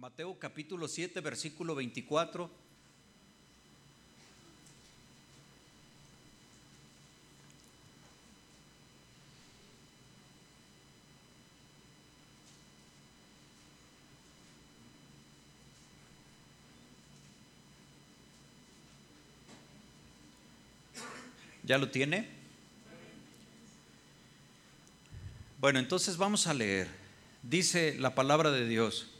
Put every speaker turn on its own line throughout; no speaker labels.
Mateo capítulo 7, versículo 24. ¿Ya lo tiene? Bueno, entonces vamos a leer. Dice la palabra de Dios.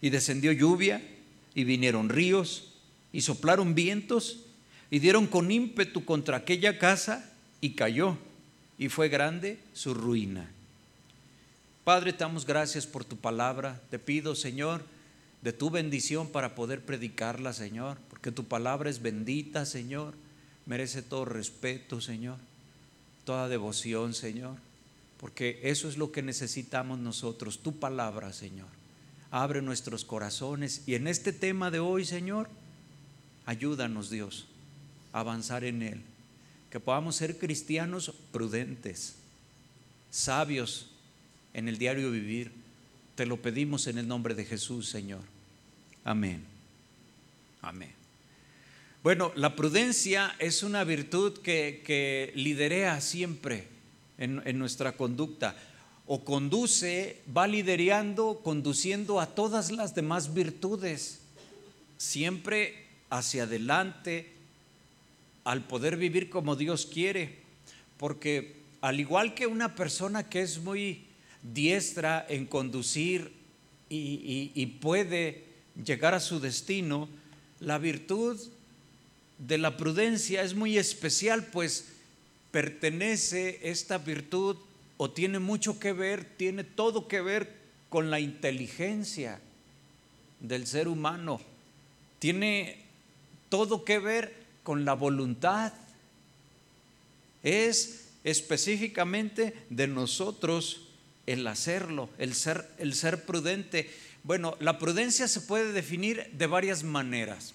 y descendió lluvia, y vinieron ríos, y soplaron vientos, y dieron con ímpetu contra aquella casa, y cayó, y fue grande su ruina. Padre, te damos gracias por tu palabra. Te pido, Señor, de tu bendición para poder predicarla, Señor, porque tu palabra es bendita, Señor. Merece todo respeto, Señor, toda devoción, Señor, porque eso es lo que necesitamos nosotros, tu palabra, Señor abre nuestros corazones. Y en este tema de hoy, Señor, ayúdanos Dios a avanzar en Él. Que podamos ser cristianos prudentes, sabios en el diario vivir. Te lo pedimos en el nombre de Jesús, Señor. Amén. Amén. Bueno, la prudencia es una virtud que, que liderea siempre en, en nuestra conducta o conduce, va liderando, conduciendo a todas las demás virtudes, siempre hacia adelante, al poder vivir como Dios quiere, porque al igual que una persona que es muy diestra en conducir y, y puede llegar a su destino, la virtud de la prudencia es muy especial, pues pertenece esta virtud o tiene mucho que ver, tiene todo que ver con la inteligencia del ser humano, tiene todo que ver con la voluntad, es específicamente de nosotros el hacerlo, el ser, prudente. Bueno, la prudencia se puede definir de varias maneras,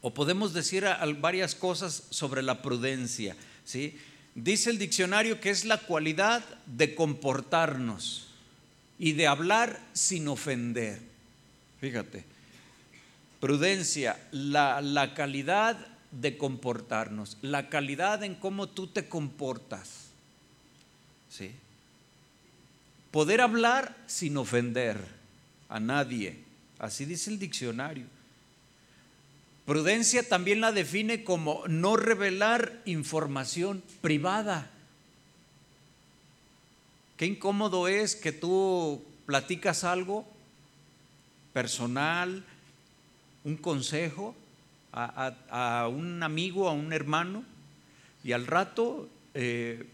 o podemos decir varias cosas sobre la prudencia, ¿sí? Dice el diccionario que es la cualidad de comportarnos y de hablar sin ofender. Fíjate, prudencia, la, la calidad de comportarnos, la calidad en cómo tú te comportas. ¿Sí? Poder hablar sin ofender a nadie. Así dice el diccionario. Prudencia también la define como no revelar información privada. Qué incómodo es que tú platicas algo personal, un consejo a, un amigo, a un hermano, y al rato eh,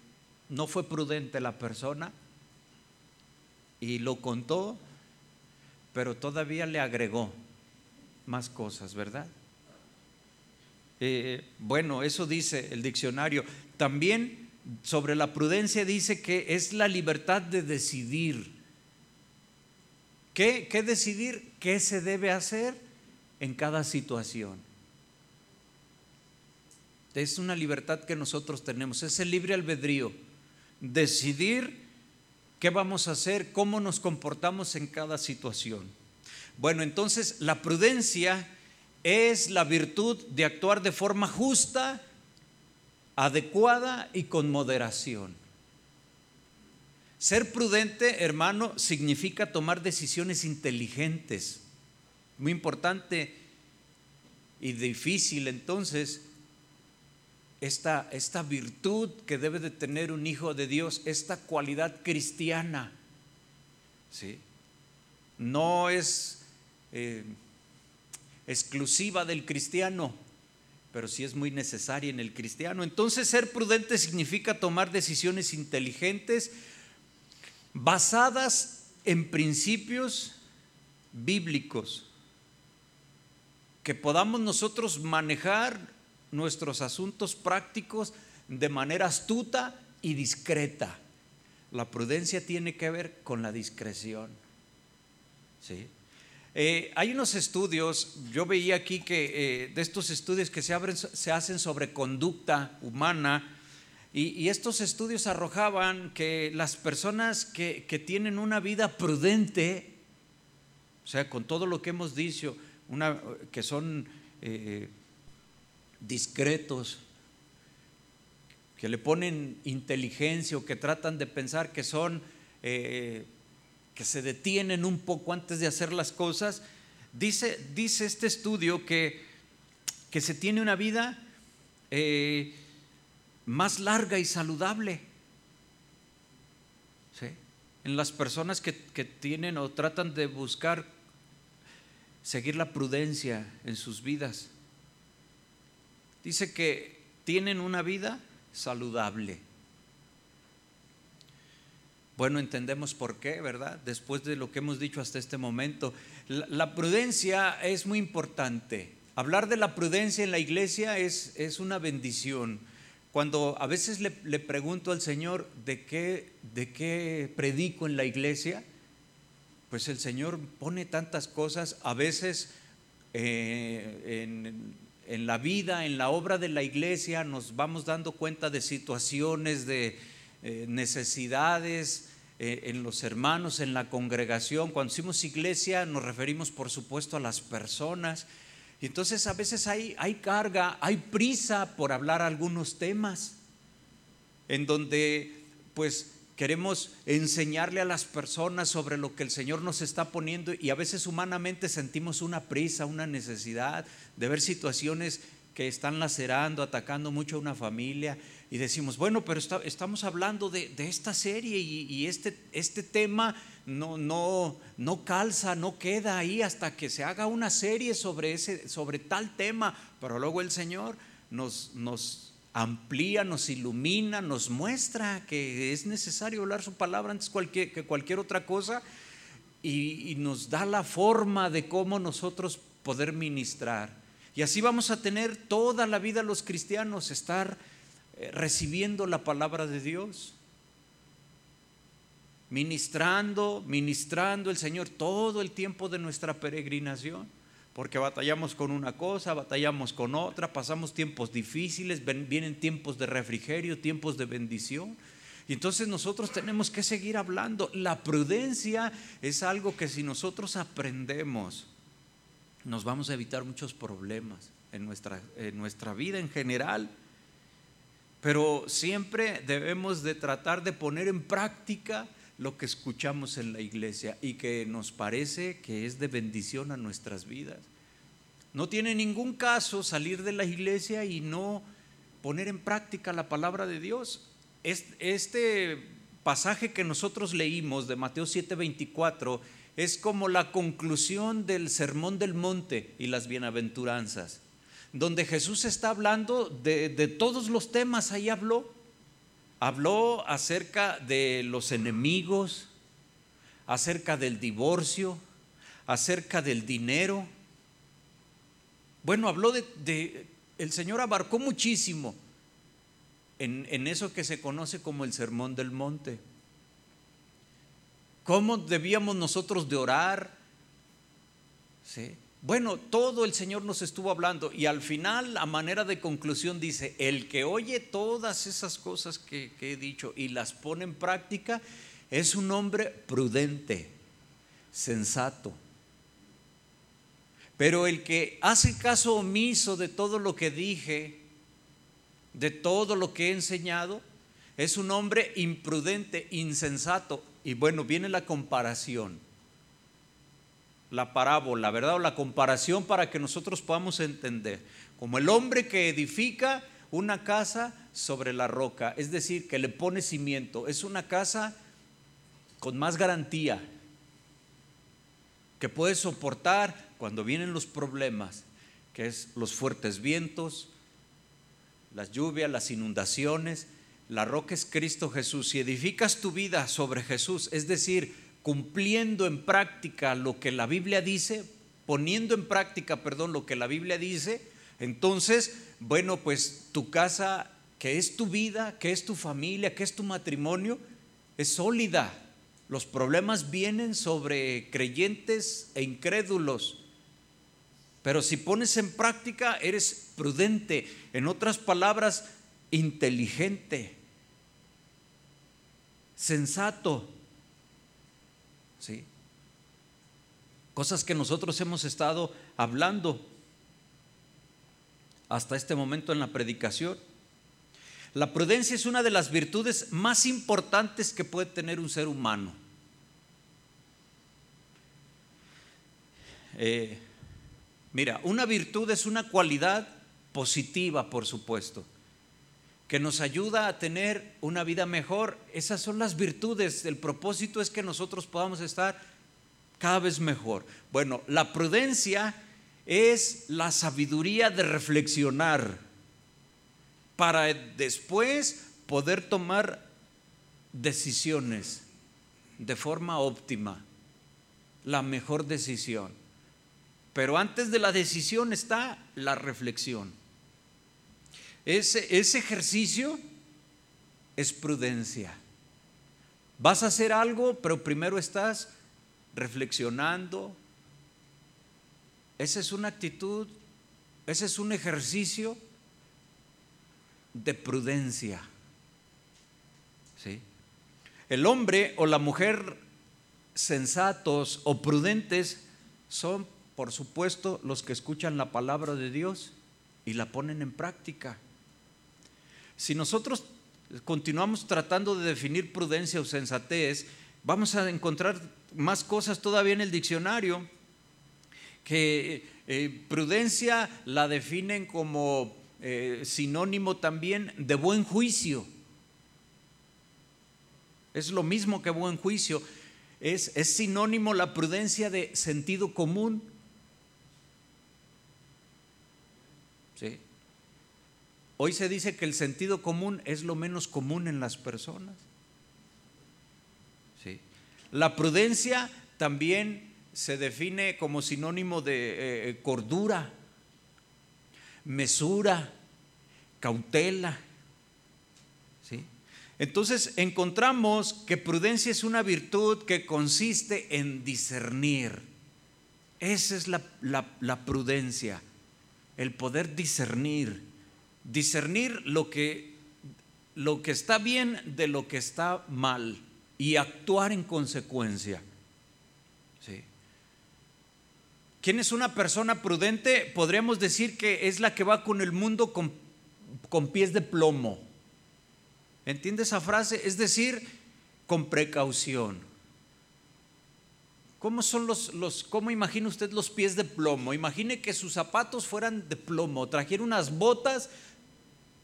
no fue prudente la persona y lo contó, pero todavía le agregó más cosas, ¿verdad? Eh, bueno, eso dice el diccionario. También sobre la prudencia dice que es la libertad de decidir. ¿Qué, qué decidir? ¿Qué se debe hacer en cada situación? Es una libertad que nosotros tenemos, es el libre albedrío. Decidir qué vamos a hacer, cómo nos comportamos en cada situación. Bueno, entonces la prudencia es la virtud de actuar de forma justa, adecuada y con moderación. Ser prudente, hermano, significa tomar decisiones inteligentes. Muy importante y difícil entonces esta, esta virtud que debe de tener un hijo de Dios, esta cualidad cristiana. ¿sí? No es... Eh, exclusiva del cristiano, pero sí es muy necesaria en el cristiano. Entonces ser prudente significa tomar decisiones inteligentes basadas en principios bíblicos, que podamos nosotros manejar nuestros asuntos prácticos de manera astuta y discreta. La prudencia tiene que ver con la discreción. ¿sí? Eh, hay unos estudios, yo veía aquí que eh, de estos estudios que se, hacen sobre conducta humana, y, estos estudios arrojaban que las personas que, tienen una vida prudente, o sea, con todo lo que hemos dicho, que son eh, discretos, que le ponen inteligencia o que tratan de pensar que son, que se detienen un poco antes de hacer las cosas, dice, dice este estudio que, que se tiene una vida eh, más larga y saludable. En las personas que, que tienen o tratan de buscar seguir la prudencia en sus vidas. Dice que tienen una vida saludable. Bueno, entendemos por qué, ¿verdad? Después de lo que hemos dicho hasta este momento. La, prudencia es muy importante. Hablar de la prudencia en la iglesia es, es una bendición. Cuando a veces le, pregunto al Señor de qué, de qué predico en la iglesia, pues el Señor pone tantas cosas, a veces eh, en, en la vida, en la obra de la iglesia, nos vamos dando cuenta de situaciones, de eh, necesidades eh, en los hermanos, en la congregación. Cuando decimos iglesia nos referimos por supuesto a las personas. Y entonces a veces hay, hay carga, hay prisa por hablar algunos temas, en donde pues queremos enseñarle a las personas sobre lo que el Señor nos está poniendo y a veces humanamente sentimos una prisa, una necesidad de ver situaciones que están lacerando, atacando mucho a una familia y decimos, bueno, pero estamos hablando de, esta serie y, este, este, tema no, no, no calza, no queda ahí hasta que se haga una serie sobre, ese, sobre tal tema, pero luego el Señor nos, amplía, nos ilumina, nos muestra que es necesario hablar su palabra antes que cualquier otra cosa y, nos da la forma de cómo nosotros poder ministrar. Y así vamos a tener toda la vida los cristianos, estar recibiendo la palabra de Dios, ministrando, ministrando el Señor todo el tiempo de nuestra peregrinación porque batallamos con una cosa, batallamos con otra, pasamos tiempos difíciles, vienen tiempos de refrigerio, tiempos de bendición. Y entonces nosotros tenemos que seguir hablando. La prudencia es algo que si nosotros aprendemos, nos vamos a evitar muchos problemas en nuestra, en nuestra vida en general. Pero siempre debemos de tratar de poner en práctica lo que escuchamos en la iglesia y que nos parece que es de bendición a nuestras vidas. No tiene ningún caso salir de la iglesia y no poner en práctica la palabra de Dios. Este pasaje que nosotros leímos de Mateo 7:24 es como la conclusión del Sermón del Monte y las bienaventuranzas, donde Jesús está hablando de, de todos los temas, ahí habló Habló acerca de los enemigos, acerca del divorcio, acerca del dinero. Bueno, habló de, el Señor abarcó muchísimo en, en, eso que se conoce como el sermón del monte. ¿Cómo debíamos nosotros de orar? ¿Sí? Bueno, todo el Señor nos estuvo hablando y al final, a manera de conclusión, dice, el que oye todas esas cosas que, he dicho y las pone en práctica, es un hombre prudente, sensato. Pero el que hace caso omiso de todo lo que dije, de todo lo que he enseñado, es un hombre imprudente, insensato. Y bueno, viene la comparación la parábola, ¿verdad? O la comparación para que nosotros podamos entender. Como el hombre que edifica una casa sobre la roca, es decir, que le pone cimiento. Es una casa con más garantía, que puede soportar cuando vienen los problemas, que es los fuertes vientos, las lluvias, las inundaciones. La roca es Cristo Jesús. Si edificas tu vida sobre Jesús, es decir, cumpliendo en práctica lo que la Biblia dice, poniendo en práctica, perdón, lo que la Biblia dice, entonces, bueno, pues tu casa, que es tu vida, que es tu familia, que es tu matrimonio, es sólida. Los problemas vienen sobre creyentes e incrédulos. Pero si pones en práctica, eres prudente. En otras palabras, inteligente, sensato. ¿Sí? Cosas que nosotros hemos estado hablando hasta este momento en la predicación. La prudencia es una de las virtudes más importantes que puede tener un ser humano. Eh, mira, una virtud es una cualidad positiva, por supuesto, que nos ayuda a tener una vida mejor. Esas son las virtudes. El propósito es que nosotros podamos estar cada vez mejor. Bueno, la prudencia es la sabiduría de reflexionar para después poder tomar decisiones de forma óptima, la mejor decisión. Pero antes de la decisión está la reflexión. Ese, ese ejercicio es prudencia. Vas a hacer algo, pero primero estás reflexionando. Esa es una actitud, ese es un ejercicio de prudencia. ¿Sí? El hombre o la mujer sensatos o prudentes son, por supuesto, los que escuchan la palabra de Dios y la ponen en práctica. Si nosotros continuamos tratando de definir prudencia o sensatez, vamos a encontrar más cosas todavía en el diccionario, que eh, prudencia la definen como eh, sinónimo también de buen juicio. Es lo mismo que buen juicio. Es, es sinónimo la prudencia de sentido común. ¿Sí? Hoy se dice que el sentido común es lo menos común en las personas. ¿Sí? La prudencia también se define como sinónimo de eh, cordura, mesura, cautela. ¿Sí? Entonces encontramos que prudencia es una virtud que consiste en discernir. Esa es la, la prudencia, el poder discernir discernir lo que, lo que está bien de lo que está mal y actuar en consecuencia. ¿Sí? ¿Quién es una persona prudente? Podríamos decir que es la que va con el mundo con, con pies de plomo. ¿Entiende esa frase? Es decir, con precaución. ¿Cómo son los, los, cómo imagina usted los pies de plomo? Imagine que sus zapatos fueran de plomo, trajera unas botas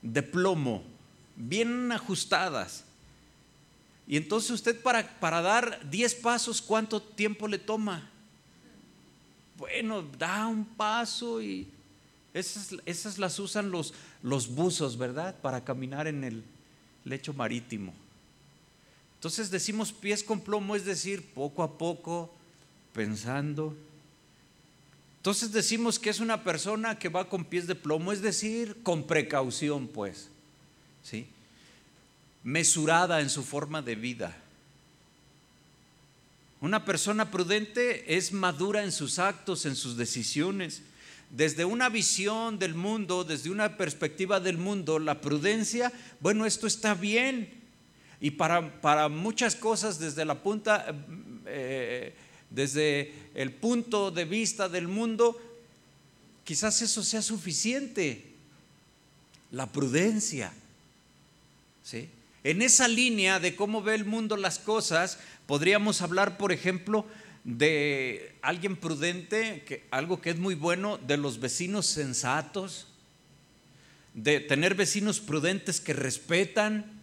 de plomo, bien ajustadas. Y entonces usted para, para dar 10 pasos, ¿cuánto tiempo le toma? Bueno, da un paso y esas, esas las usan los, los buzos, ¿verdad? Para caminar en el lecho marítimo. Entonces decimos pies con plomo, es decir, poco a poco, pensando, entonces decimos que es una persona que va con pies de plomo, es decir, con precaución, pues, ¿sí? Mesurada en su forma de vida. Una persona prudente es madura en sus actos, en sus decisiones. Desde una visión del mundo, desde una perspectiva del mundo, la prudencia, bueno, esto está bien. Y para, para muchas cosas, desde la punta eh, desde el punto de vista del mundo, quizás eso sea suficiente. La prudencia. ¿sí? En esa línea de cómo ve el mundo las cosas, podríamos hablar, por ejemplo, de alguien prudente, que, algo que es muy bueno, de los vecinos sensatos, de tener vecinos prudentes que respetan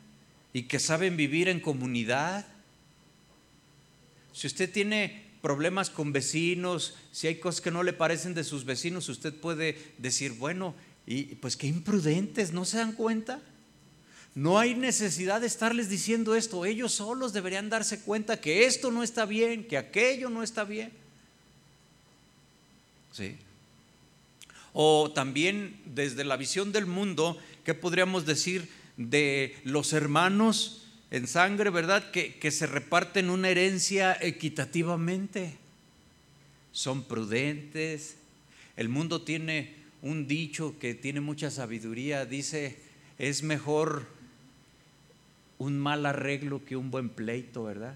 y que saben vivir en comunidad. Si usted tiene problemas con vecinos, si hay cosas que no le parecen de sus vecinos, usted puede decir, bueno, y pues qué imprudentes, ¿no se dan cuenta? No hay necesidad de estarles diciendo esto. Ellos solos deberían darse cuenta que esto no está bien, que aquello no está bien. ¿Sí? O también desde la visión del mundo, ¿qué podríamos decir de los hermanos en sangre, verdad? Que, que se reparten una herencia equitativamente. Son prudentes. El mundo tiene un dicho que tiene mucha sabiduría. Dice, es mejor un mal arreglo que un buen pleito, ¿verdad?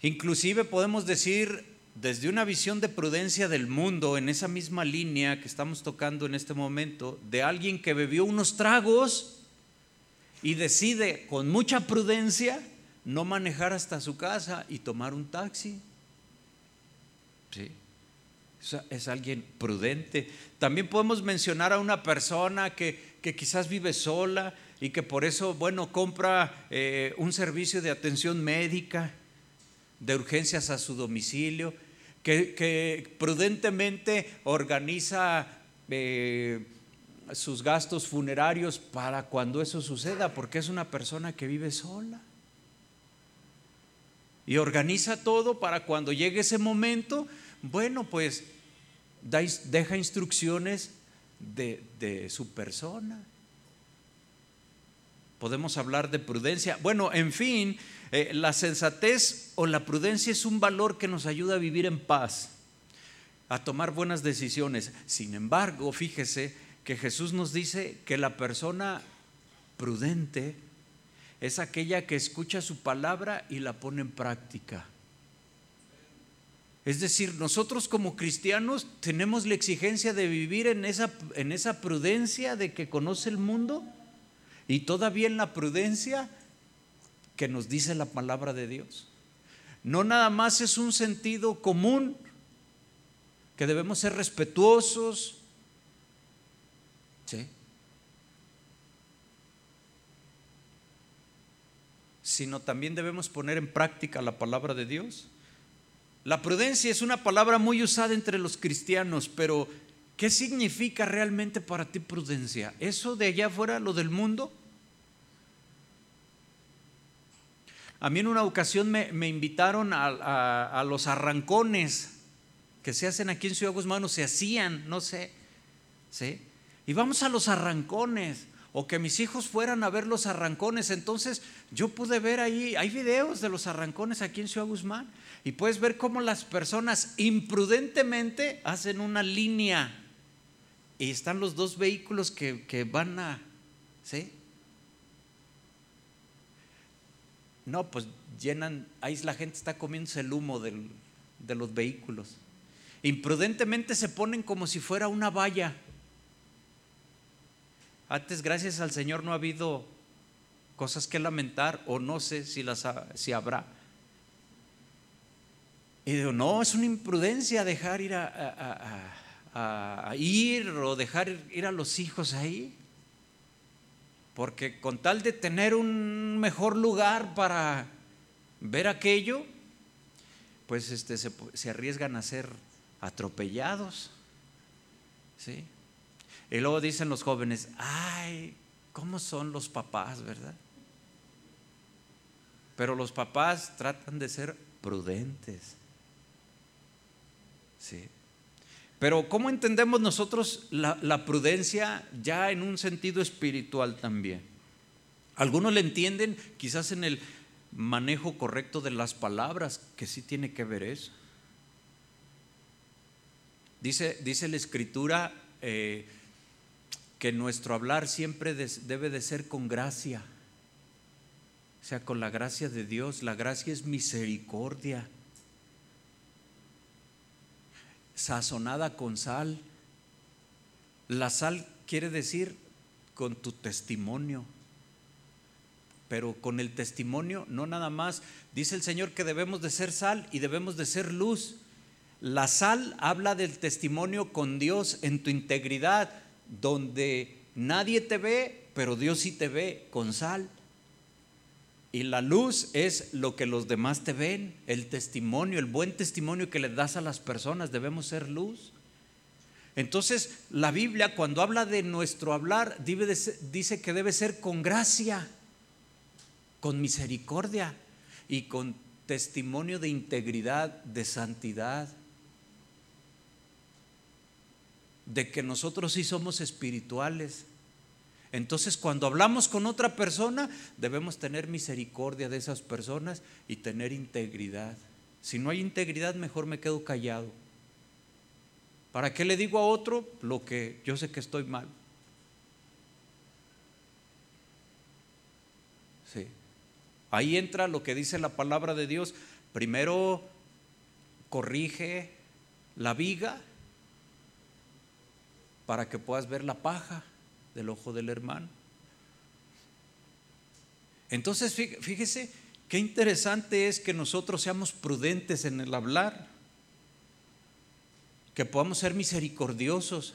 Inclusive podemos decir desde una visión de prudencia del mundo, en esa misma línea que estamos tocando en este momento, de alguien que bebió unos tragos y decide con mucha prudencia no manejar hasta su casa y tomar un taxi. Sí. Es alguien prudente. También podemos mencionar a una persona que, quizás vive sola y que por eso, bueno, compra eh, un servicio de atención médica de urgencias a su domicilio, que, prudentemente organiza eh, sus gastos funerarios para cuando eso suceda, porque es una persona que vive sola. Y organiza todo para cuando llegue ese momento, bueno, pues deja instrucciones de, de su persona. Podemos hablar de prudencia. Bueno, en fin, eh, la sensatez o la prudencia es un valor que nos ayuda a vivir en paz, a tomar buenas decisiones. Sin embargo, fíjese que Jesús nos dice que la persona prudente es aquella que escucha su palabra y la pone en práctica. Es decir, nosotros como cristianos tenemos la exigencia de vivir en esa, en esa prudencia de que conoce el mundo y todavía en la prudencia que nos dice la palabra de Dios. No nada más es un sentido común, que debemos ser respetuosos, ¿sí? sino también debemos poner en práctica la palabra de Dios. La prudencia es una palabra muy usada entre los cristianos, pero ¿qué significa realmente para ti prudencia? ¿Eso de allá afuera, lo del mundo? A mí en una ocasión me, invitaron a, los arrancones que se hacen aquí en Ciudad Guzmán o se hacían, no sé, ¿sí? Y vamos a los arrancones o que mis hijos fueran a ver los arrancones. Entonces yo pude ver ahí, hay videos de los arrancones aquí en Ciudad Guzmán y puedes ver cómo las personas imprudentemente hacen una línea y están los dos vehículos que, que van a, ¿sí? No, pues llenan, ahí la gente está comiéndose el humo de los vehículos. Imprudentemente se ponen como si fuera una valla. Antes, gracias al Señor, no ha habido cosas que lamentar o no sé si, las si habrá. Y digo, no, es una imprudencia dejar ir a, a ir o dejar ir a los hijos ahí porque con tal de tener un mejor lugar para ver aquello, pues este, se, arriesgan a ser atropellados. ¿sí? Y luego dicen los jóvenes, ay, ¿cómo son los papás, verdad? Pero los papás tratan de ser prudentes. ¿sí? Pero ¿cómo entendemos nosotros la, prudencia ya en un sentido espiritual también? Algunos le entienden quizás en el manejo correcto de las palabras, que sí tiene que ver eso. Dice, dice la escritura eh, que nuestro hablar siempre debe de ser con gracia, o sea, con la gracia de Dios. La gracia es misericordia sazonada con sal. La sal quiere decir con tu testimonio. Pero con el testimonio no nada más. Dice el Señor que debemos de ser sal y debemos de ser luz. La sal habla del testimonio con Dios en tu integridad, donde nadie te ve, pero Dios sí te ve con sal. Y la luz es lo que los demás te ven, el testimonio, el buen testimonio que le das a las personas, debemos ser luz. Entonces, la Biblia cuando habla de nuestro hablar dice que debe ser con gracia, con misericordia y con testimonio de integridad, de santidad, de que nosotros sí somos espirituales. Entonces, cuando hablamos con otra persona, debemos tener misericordia de esas personas y tener integridad. Si no hay integridad, mejor me quedo callado. ¿Para qué le digo a otro lo que yo sé que estoy mal? Sí. Ahí entra lo que dice la palabra de Dios. Primero corrige la viga para que puedas ver la paja del ojo del hermano. Entonces, fíjese qué interesante es que nosotros seamos prudentes en el hablar que podamos ser misericordiosos,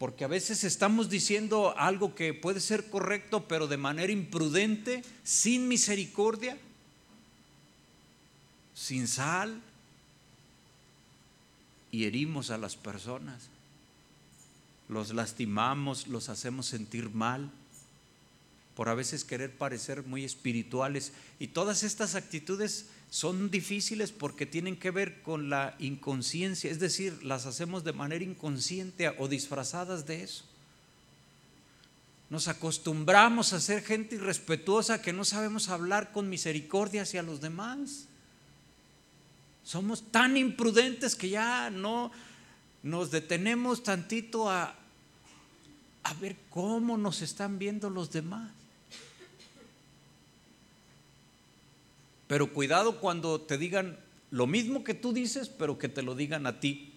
porque a veces estamos diciendo algo que puede ser correcto, pero de manera imprudente, sin misericordia, sin sal, y herimos a las personas, los lastimamos, los hacemos sentir mal por a veces querer parecer muy espirituales. Y todas estas actitudes son difíciles porque tienen que ver con la inconsciencia, es decir, las hacemos de manera inconsciente o disfrazadas de eso. Nos acostumbramos a ser gente irrespetuosa que no sabemos hablar con misericordia hacia los demás. Somos tan imprudentes que ya no nos detenemos tantito a, a ver cómo nos están viendo los demás. Pero cuidado cuando te digan lo mismo que tú dices, pero que te lo digan a ti.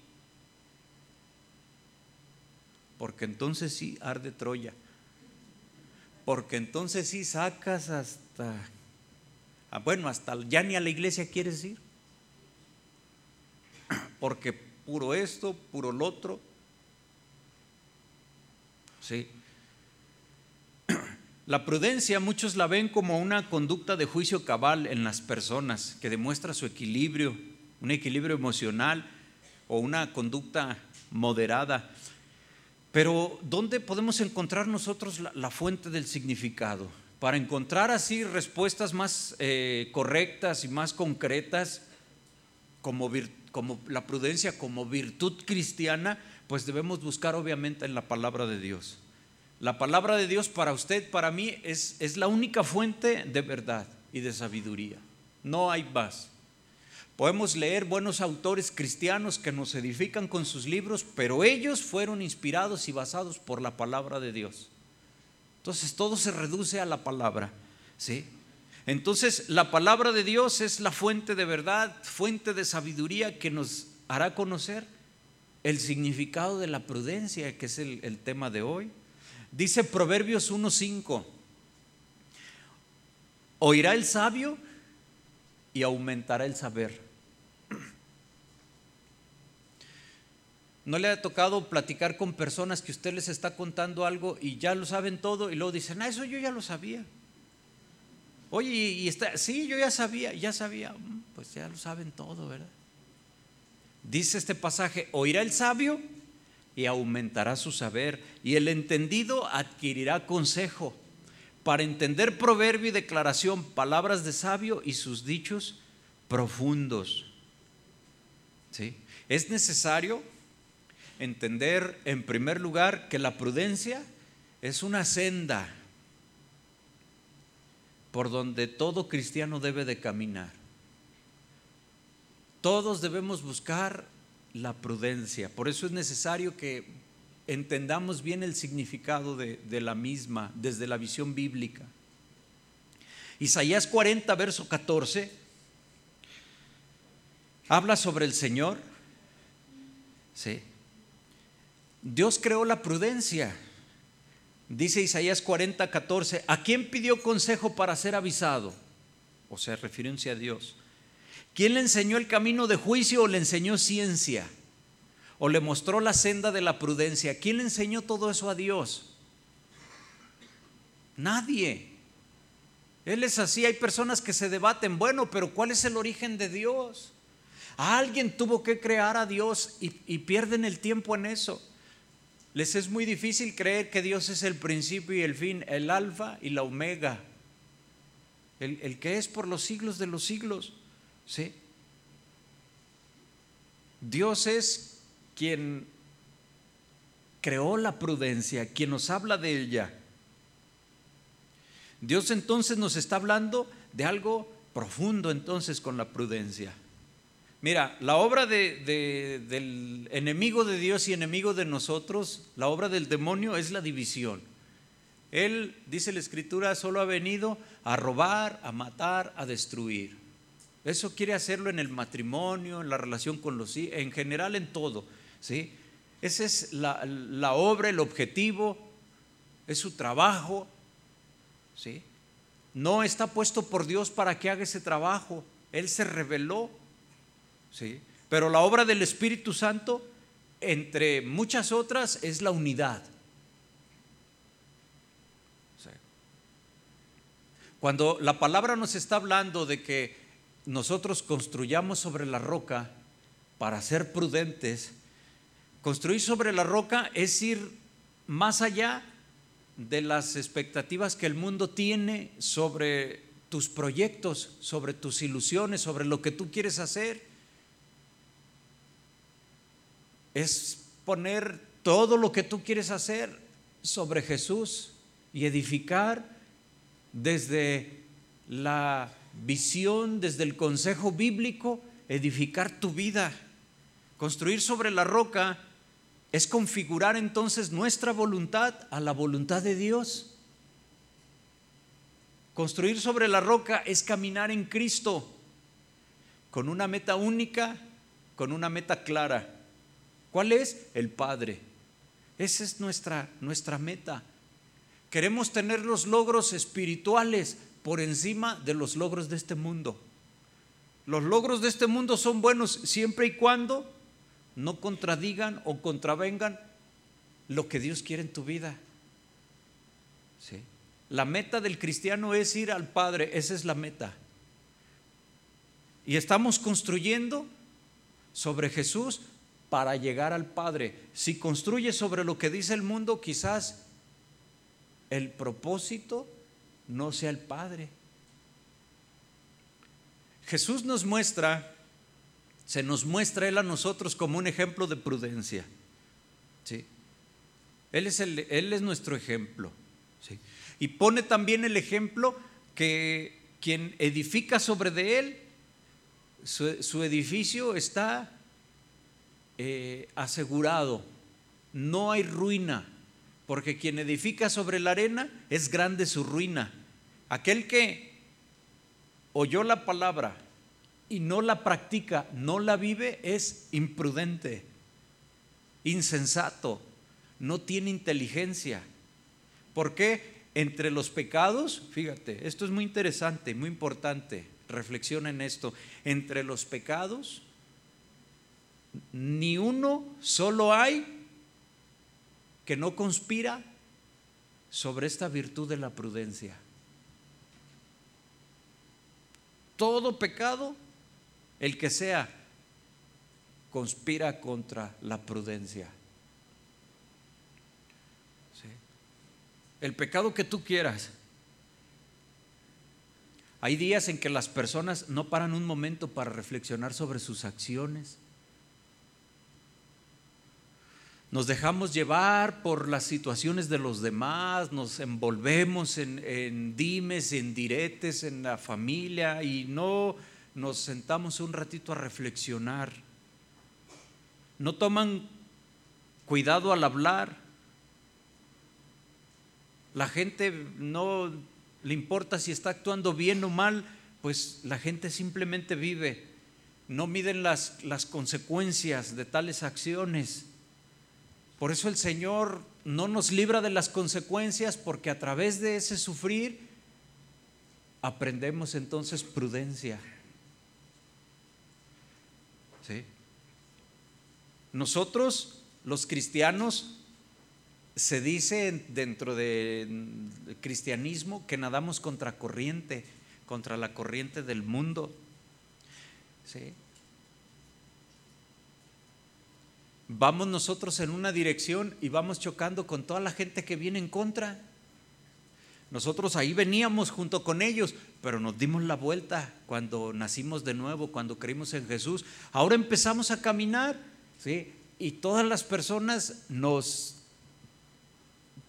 Porque entonces sí arde Troya. Porque entonces sí sacas hasta, ah, bueno, hasta ya ni a la iglesia quieres ir. Porque puro esto, puro lo otro. Sí. La prudencia muchos la ven como una conducta de juicio cabal en las personas que demuestra su equilibrio, un equilibrio emocional o una conducta moderada. Pero ¿dónde podemos encontrar nosotros la, fuente del significado? Para encontrar así respuestas más eh, correctas y más concretas, como, como la prudencia como virtud cristiana, pues debemos buscar obviamente en la palabra de Dios. La palabra de Dios para usted, para mí, es, es la única fuente de verdad y de sabiduría. No hay más. Podemos leer buenos autores cristianos que nos edifican con sus libros, pero ellos fueron inspirados y basados por la palabra de Dios. Entonces todo se reduce a la palabra, ¿sí? Entonces la palabra de Dios es la fuente de verdad, fuente de sabiduría que nos hará conocer el significado de la prudencia, que es el, tema de hoy. Dice Proverbios 1.5, oirá el sabio y aumentará el saber. ¿No le ha tocado platicar con personas que usted les está contando algo y ya lo saben todo y luego dicen, ah, eso yo ya lo sabía? Oye, y está, sí, yo ya sabía, ya sabía, mm, pues ya lo saben todo, ¿verdad? Dice este pasaje, oirá el sabio y aumentará su saber, y el entendido adquirirá consejo para entender proverbio y declaración, palabras de sabio y sus dichos profundos. ¿Sí? Es necesario entender en primer lugar que la prudencia es una senda por donde todo cristiano debe de caminar. Todos debemos buscar la prudencia. Por eso es necesario que entendamos bien el significado de, la misma desde la visión bíblica. Isaías 40, verso 14, habla sobre el Señor. ¿Sí? Dios creó la prudencia. Dice Isaías 40, 14, ¿a quién pidió consejo para ser avisado? O sea, refiriéndose a Dios. ¿Quién le enseñó el camino de juicio o le enseñó ciencia? ¿O le mostró la senda de la prudencia? ¿Quién le enseñó todo eso a Dios? Nadie. Él es así. Hay personas que se debaten, bueno, pero ¿cuál es el origen de Dios? Alguien tuvo que crear a Dios y pierden el tiempo en eso. Les es muy difícil creer que Dios es el principio y el fin, el alfa y la omega, el, el que es por los siglos de los siglos. ¿sí? Dios es quien creó la prudencia, quien nos habla de ella. Dios entonces nos está hablando de algo profundo entonces con la prudencia. Mira, la obra del enemigo de Dios y enemigo de nosotros, la obra del demonio es la división. Él, dice la escritura, solo ha venido a robar, a matar, a destruir. Eso quiere hacerlo en el matrimonio, en la relación con los hijos, en general en todo. ¿sí? Esa es la, la obra, el objetivo, es su trabajo. ¿sí? No está puesto por Dios para que haga ese trabajo. Él se reveló ¿sí? Pero la obra del Espíritu Santo, entre muchas otras, es la unidad. Cuando la palabra nos está hablando de que nosotros construyamos sobre la roca para ser prudentes, construir sobre la roca es ir más allá de las expectativas que el mundo tiene sobre tus proyectos, sobre tus ilusiones, sobre lo que tú quieres hacer es poner todo lo que tú quieres hacer sobre Jesús y edificar desde la visión, desde el consejo bíblico, edificar tu vida. Construir sobre la roca es configurar entonces nuestra voluntad a la voluntad de Dios. Construir sobre la roca es caminar en Cristo con una meta única, con una meta clara. ¿Cuál es? El Padre. Esa es nuestra, nuestra meta. Queremos tener los logros espirituales por encima de los logros de este mundo. Los logros de este mundo son buenos siempre y cuando no contradigan o contravengan lo que Dios quiere en tu vida. ¿Sí? La meta del cristiano es ir al Padre, esa es la meta. Y estamos construyendo sobre Jesús para llegar al Padre. Si construye sobre lo que dice el mundo, quizás el propósito no sea el Padre. Jesús nos muestra, se nos muestra Él a nosotros como un ejemplo de prudencia. ¿sí? Él, es el, él es nuestro ejemplo. ¿sí? Y pone también el ejemplo que quien edifica sobre de Él, su, su edificio está eh, asegurado, no hay ruina, porque quien edifica sobre la arena es grande su ruina. Aquel que oyó la palabra y no la practica, no la vive, es imprudente, insensato, no tiene inteligencia. ¿Por qué? Entre los pecados, fíjate, esto es muy interesante, muy importante, reflexiona en esto, entre los pecados ni uno solo hay que no conspira sobre esta virtud de la prudencia. Todo pecado, el que sea, conspira contra la prudencia. El pecado que tú quieras. Hay días en que las personas no paran un momento para reflexionar sobre sus acciones nos dejamos llevar por las situaciones de los demás, nos envolvemos en, dimes, en diretes, en la familia y no nos sentamos un ratito a reflexionar. No toman cuidado al hablar. La gente no le importa si está actuando bien o mal, pues la gente simplemente vive. No miden las, las consecuencias de tales acciones. Por eso el Señor no nos libra de las consecuencias porque a través de ese sufrir aprendemos entonces prudencia. ¿Sí? Nosotros, los cristianos, se dice dentro del cristianismo que nadamos contra corriente, contra la corriente del mundo. ¿Sí? Vamos nosotros en una dirección y vamos chocando con toda la gente que viene en contra. Nosotros ahí veníamos junto con ellos, pero nos dimos la vuelta cuando nacimos de nuevo, cuando creímos en Jesús. Ahora empezamos a caminar, ¿sí? Y todas las personas nos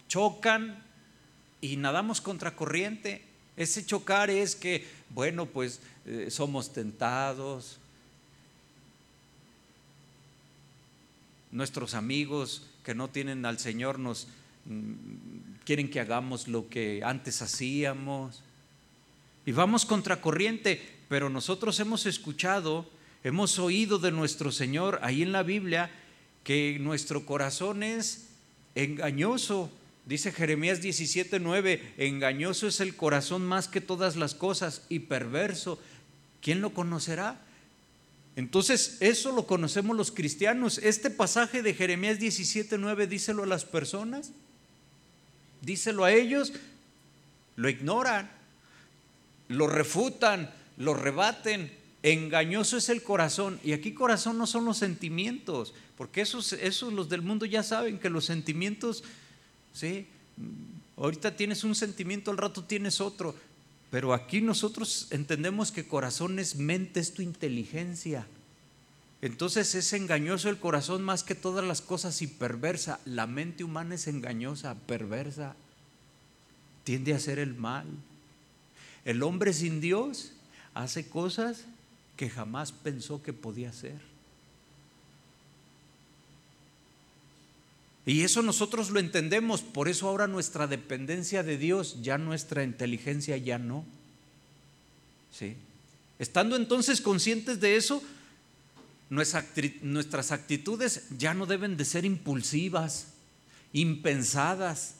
chocan y nadamos contracorriente. Ese chocar es que, bueno, pues eh, somos tentados. Nuestros amigos que no tienen al Señor nos mm, quieren que hagamos lo que antes hacíamos. Y vamos contracorriente, pero nosotros hemos escuchado, hemos oído de nuestro Señor ahí en la Biblia que nuestro corazón es engañoso. Dice Jeremías 17:9, engañoso es el corazón más que todas las cosas y perverso. ¿Quién lo conocerá? Entonces, eso lo conocemos los cristianos. Este pasaje de Jeremías 17:9 díselo a las personas, díselo a ellos, lo ignoran, lo refutan, lo rebaten. Engañoso es el corazón. Y aquí corazón no son los sentimientos, porque esos, esos los del mundo ya saben que los sentimientos ¿sí? Ahorita tienes un sentimiento, al rato tienes otro, pero aquí nosotros entendemos que corazón es mente, es tu inteligencia. Entonces es engañoso el corazón más que todas las cosas y perversa. La mente humana es engañosa, perversa, tiende a hacer el mal. El hombre sin Dios hace cosas que jamás pensó que podía hacer. Y eso nosotros lo entendemos, por eso ahora nuestra dependencia de Dios, ya nuestra inteligencia ya no. ¿Sí? Estando entonces conscientes de eso, nuestras actitudes ya no deben de ser impulsivas, impensadas,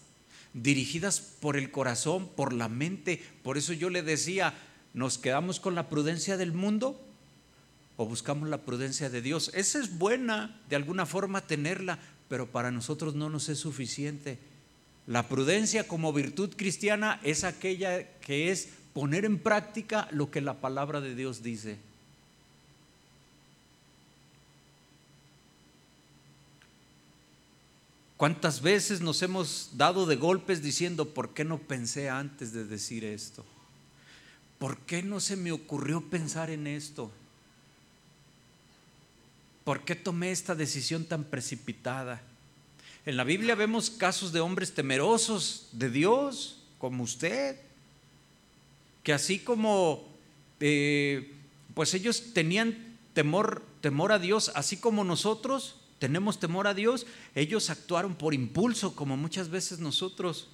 dirigidas por el corazón, por la mente. Por eso yo le decía, ¿nos quedamos con la prudencia del mundo o buscamos la prudencia de Dios? Esa es buena, de alguna forma tenerla, pero para nosotros no nos es suficiente. La prudencia como virtud cristiana es aquella que es poner en práctica lo que la palabra de Dios dice. ¿Cuántas veces nos hemos dado de golpes diciendo, ¿por qué no pensé antes de decir esto? ¿Por qué no se me ocurrió pensar en esto? ¿Por qué tomé esta decisión tan precipitada? En la Biblia vemos casos de hombres temerosos de Dios, como usted, que así como eh, pues ellos tenían temor, temor a Dios, así como nosotros tenemos temor a Dios, ellos actuaron por impulso, como muchas veces nosotros.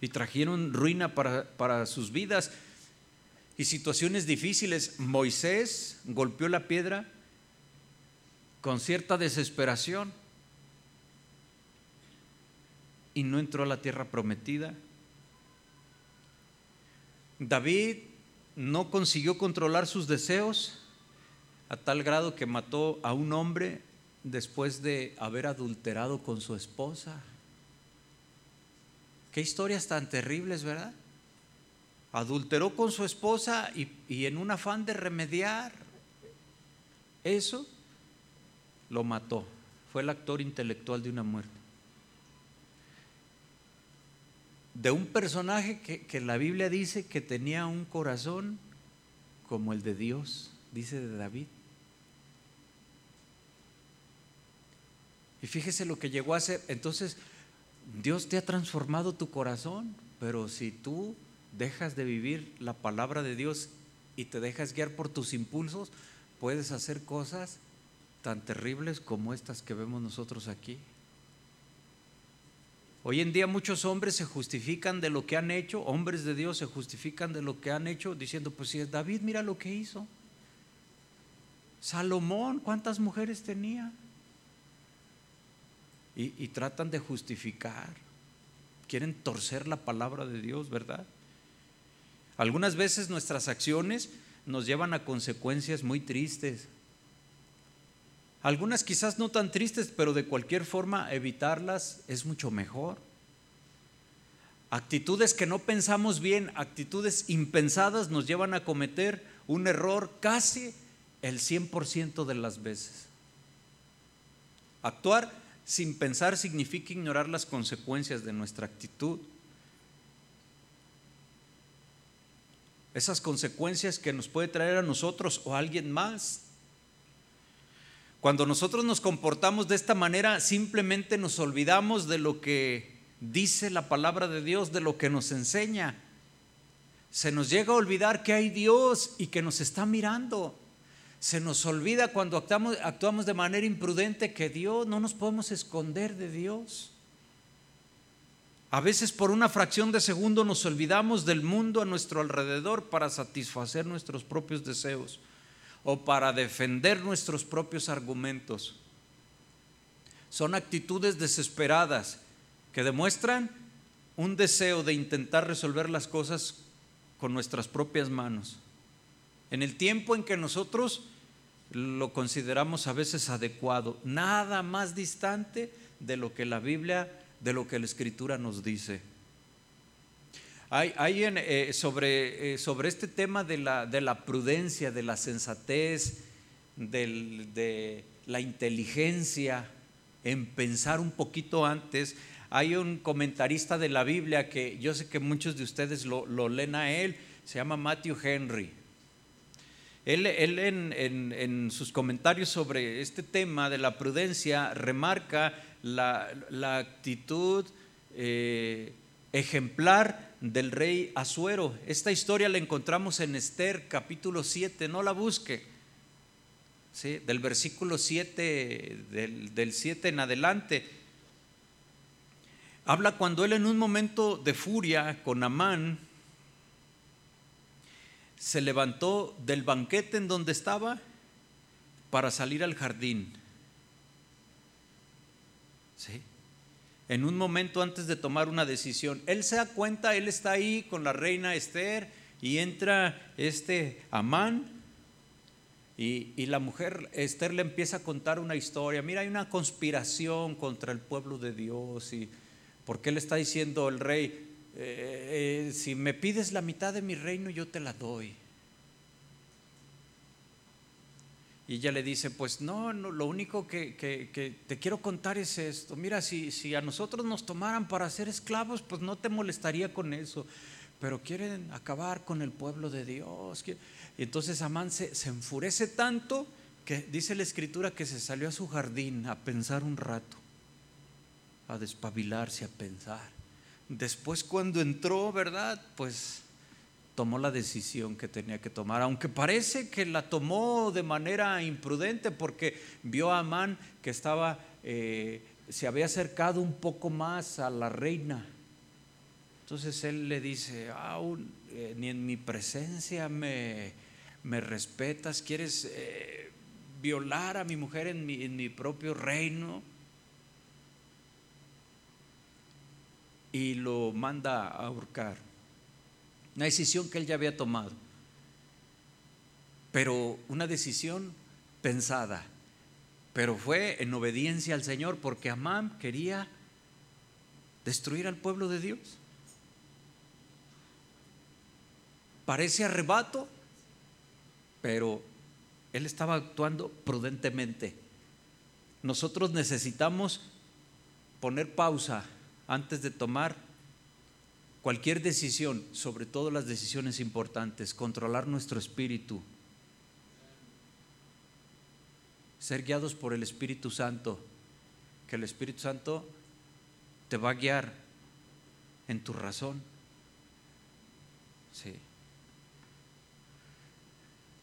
Y trajeron ruina para, para sus vidas y situaciones difíciles. Moisés golpeó la piedra con cierta desesperación y no entró a la tierra prometida. David no consiguió controlar sus deseos a tal grado que mató a un hombre después de haber adulterado con su esposa. Qué historias tan terribles, ¿verdad? Adulteró con su esposa y, en un afán de remediar eso, lo mató. Fue el actor intelectual de una muerte. De un personaje que, que la Biblia dice que tenía un corazón como el de Dios, dice de David. Y fíjese lo que llegó a ser. Entonces, Dios te ha transformado tu corazón, pero si tú dejas de vivir la palabra de Dios y te dejas guiar por tus impulsos, puedes hacer cosas tan terribles como estas que vemos nosotros aquí. Hoy en día muchos hombres se justifican de lo que han hecho, hombres de Dios se justifican de lo que han hecho diciendo, pues si es David, mira lo que hizo. Salomón, ¿cuántas mujeres tenía? Y, y tratan de justificar, quieren torcer la palabra de Dios, ¿verdad? Algunas veces nuestras acciones nos llevan a consecuencias muy tristes. Algunas quizás no tan tristes, pero de cualquier forma evitarlas es mucho mejor. Actitudes que no pensamos bien, actitudes impensadas nos llevan a cometer un error casi el 100% de las veces. Actuar sin pensar significa ignorar las consecuencias de nuestra actitud. Esas consecuencias que nos puede traer a nosotros o a alguien más. Cuando nosotros nos comportamos de esta manera, simplemente nos olvidamos de lo que dice la palabra de Dios, de lo que nos enseña. Se nos llega a olvidar que hay Dios y que nos está mirando. Se nos olvida cuando actuamos, de manera imprudente que Dios, no nos podemos esconder de Dios. A veces por una fracción de segundo nos olvidamos del mundo a nuestro alrededor para satisfacer nuestros propios deseos o para defender nuestros propios argumentos. Son actitudes desesperadas que demuestran un deseo de intentar resolver las cosas con nuestras propias manos. En el tiempo en que nosotros lo consideramos a veces adecuado, nada más distante de lo que la Biblia, de lo que la Escritura nos dice. Hay, eh, sobre, eh, sobre, este tema de la, de la, prudencia, de la sensatez, de la inteligencia, en pensar un poquito antes. Hay un comentarista de la Biblia que yo sé que muchos de ustedes lo, leen a él, se llama Matthew Henry. Él, en, sus comentarios sobre este tema de la prudencia remarca la, actitud eh, ejemplar del rey Asuero. Esta historia la encontramos en Esther capítulo 7, no la busque. ¿Sí? Del versículo 7, del, del 7 en adelante. Habla cuando él en un momento de furia con Amán se levantó del banquete en donde estaba para salir al jardín. ¿Sí? en un momento antes de tomar una decisión. Él se da cuenta, él está ahí con la reina Esther y entra este Amán y, la mujer Esther le empieza a contar una historia. Mira, hay una conspiración contra el pueblo de Dios y porque le está diciendo el rey, eh, eh, si me pides la mitad de mi reino yo te la doy. Y ella le dice, pues no, no lo único que, te quiero contar es esto. Mira, si, a nosotros nos tomaran para ser esclavos, pues no te molestaría con eso. Pero quieren acabar con el pueblo de Dios. Entonces Amán se, se enfurece tanto que dice la escritura que se salió a su jardín a pensar un rato, a despabilarse, a pensar. Después cuando entró, ¿verdad? Pues tomó la decisión que tenía que tomar, aunque parece que la tomó de manera imprudente porque vio a Amán que estaba, eh, se había acercado un poco más a la reina. Entonces él le dice, eh, ni en mi presencia me, me respetas, quieres eh, violar a mi mujer en mi, en mi propio reino. Y lo manda a ahorcar. Una decisión que él ya había tomado. Pero una decisión pensada. Pero fue en obediencia al Señor porque Amán quería destruir al pueblo de Dios. Parece arrebato, pero él estaba actuando prudentemente. Nosotros necesitamos poner pausa antes de tomar Cualquier decisión, sobre todo las decisiones importantes, controlar nuestro espíritu, ser guiados por el Espíritu Santo, que el Espíritu Santo te va a guiar en tu razón. Sí.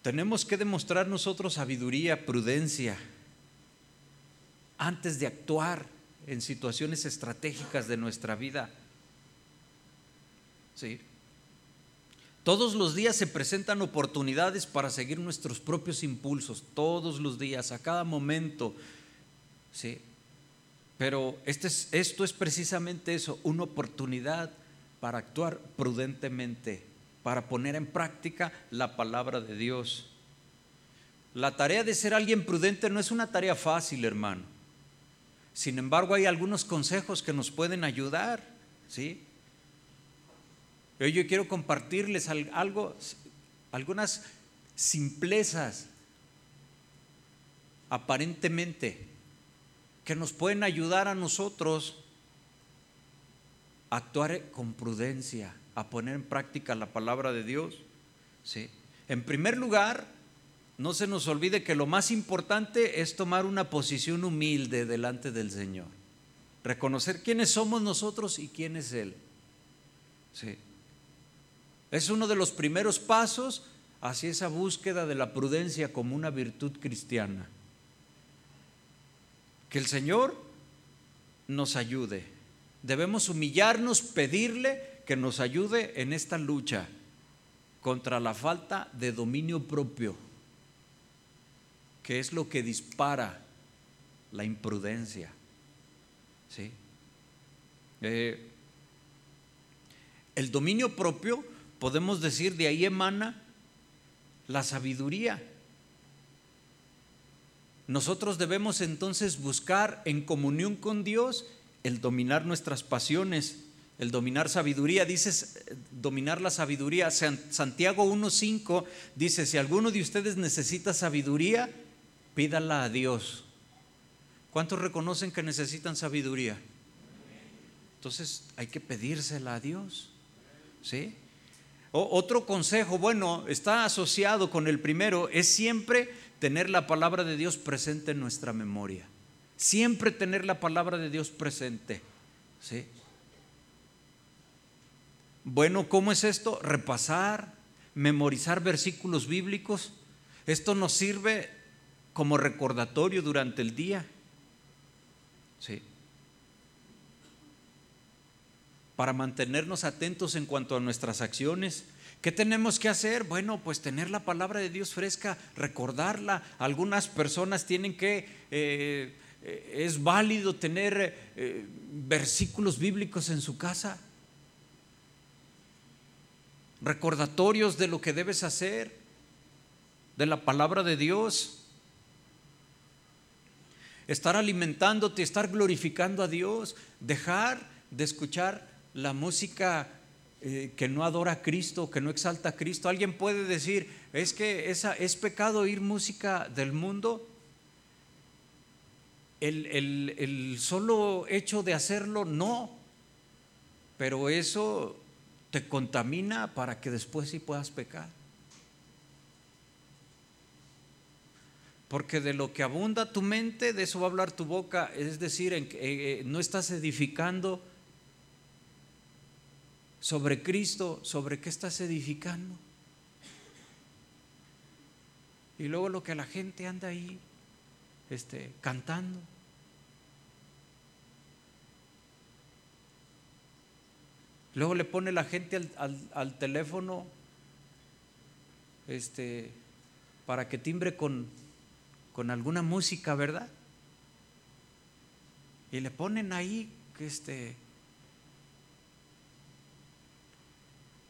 Tenemos que demostrar nosotros sabiduría, prudencia, antes de actuar en situaciones estratégicas de nuestra vida. ¿Sí? Todos los días se presentan oportunidades para seguir nuestros propios impulsos, todos los días, a cada momento. ¿sí? Pero este es, esto es precisamente eso, una oportunidad para actuar prudentemente, para poner en práctica la palabra de Dios. La tarea de ser alguien prudente no es una tarea fácil, hermano. Sin embargo, hay algunos consejos que nos pueden ayudar, ¿sí? Hoy yo quiero compartirles algo, algunas simplezas aparentemente, que nos pueden ayudar a nosotros a actuar con prudencia, a poner en práctica la palabra de Dios. ¿sí? En primer lugar, no se nos olvide que lo más importante es tomar una posición humilde delante del Señor. Reconocer quiénes somos nosotros y quién es Él. Sí. Es uno de los primeros pasos hacia esa búsqueda de la prudencia como una virtud cristiana. Que el Señor nos ayude. Debemos humillarnos, pedirle que nos ayude en esta lucha contra la falta de dominio propio, que es lo que dispara la imprudencia. ¿Sí? Eh, el dominio propio, podemos decir, de ahí emana la sabiduría. Nosotros debemos entonces buscar en comunión con Dios el dominar nuestras pasiones, el dominar sabiduría. Dices, dominar la sabiduría. Santiago 1.5 dice, si alguno de ustedes necesita sabiduría, pídala a Dios. ¿Cuántos reconocen que necesitan sabiduría? Entonces hay que pedírsela a Dios. ¿Sí? Otro consejo, bueno, está asociado con el primero, es siempre tener la palabra de Dios presente en nuestra memoria. Siempre tener la palabra de Dios presente. ¿Sí? Bueno, ¿cómo es esto? Repasar, memorizar versículos bíblicos. Esto nos sirve como recordatorio durante el día. ¿Sí? Para mantenernos atentos en cuanto a nuestras acciones, ¿Qué tenemos que hacer? Bueno, pues tener la palabra de Dios fresca, recordarla. Algunas personas tienen que, eh, es válido tener eh, versículos bíblicos en su casa, recordatorios de lo que debes hacer, de la palabra de Dios. Estar alimentándote, estar glorificando a Dios, dejar de escuchar la música eh, que no adora a Cristo, que no exalta a Cristo. Alguien puede decir, es que esa, es pecado oír música del mundo. El, el solo hecho de hacerlo, no. Pero eso te contamina para que después sí puedas pecar. Porque de lo que abunda tu mente, de eso va a hablar tu boca. Es decir, en, eh, no estás edificando sobre Cristo, sobre qué estás edificando. Y luego lo que la gente anda ahí este, cantando. Luego le pone la gente al, teléfono este, para que timbre con, con alguna música, ¿verdad? Y le ponen ahí que este,